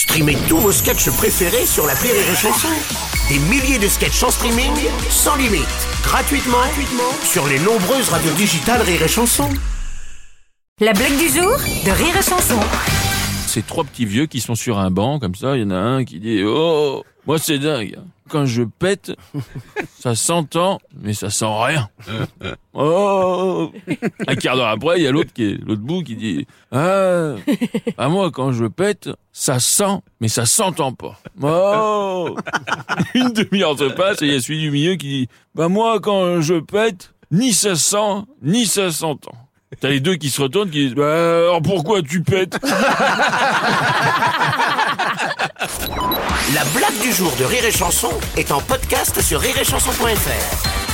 Streamez tous vos sketchs préférés sur la Rire et Chanson. Des milliers de sketchs en streaming, sans limite, gratuitement, gratuitement sur les nombreuses radios digitales Rire et Chanson. La blague du jour de Rire et Chanson. C'est trois petits vieux qui sont sur un banc, comme ça, il y en a un qui dit « Oh, moi c'est dingue, quand je pète, ça s'entend, mais ça sent rien. Oh Un quart d'heure après, il y a l'autre qui est l'autre bout qui dit Ah, à moi quand je pète, ça sent, mais ça s'entend pas. Oh Une demi-heure se passe et il y a celui du milieu qui dit Bah moi quand je pète, ni ça sent, ni ça s'entend. T'as les deux qui se retournent qui disent Bah alors pourquoi tu pètes? La blague du jour de Rire et Chanson est en podcast sur rireetchanson.fr.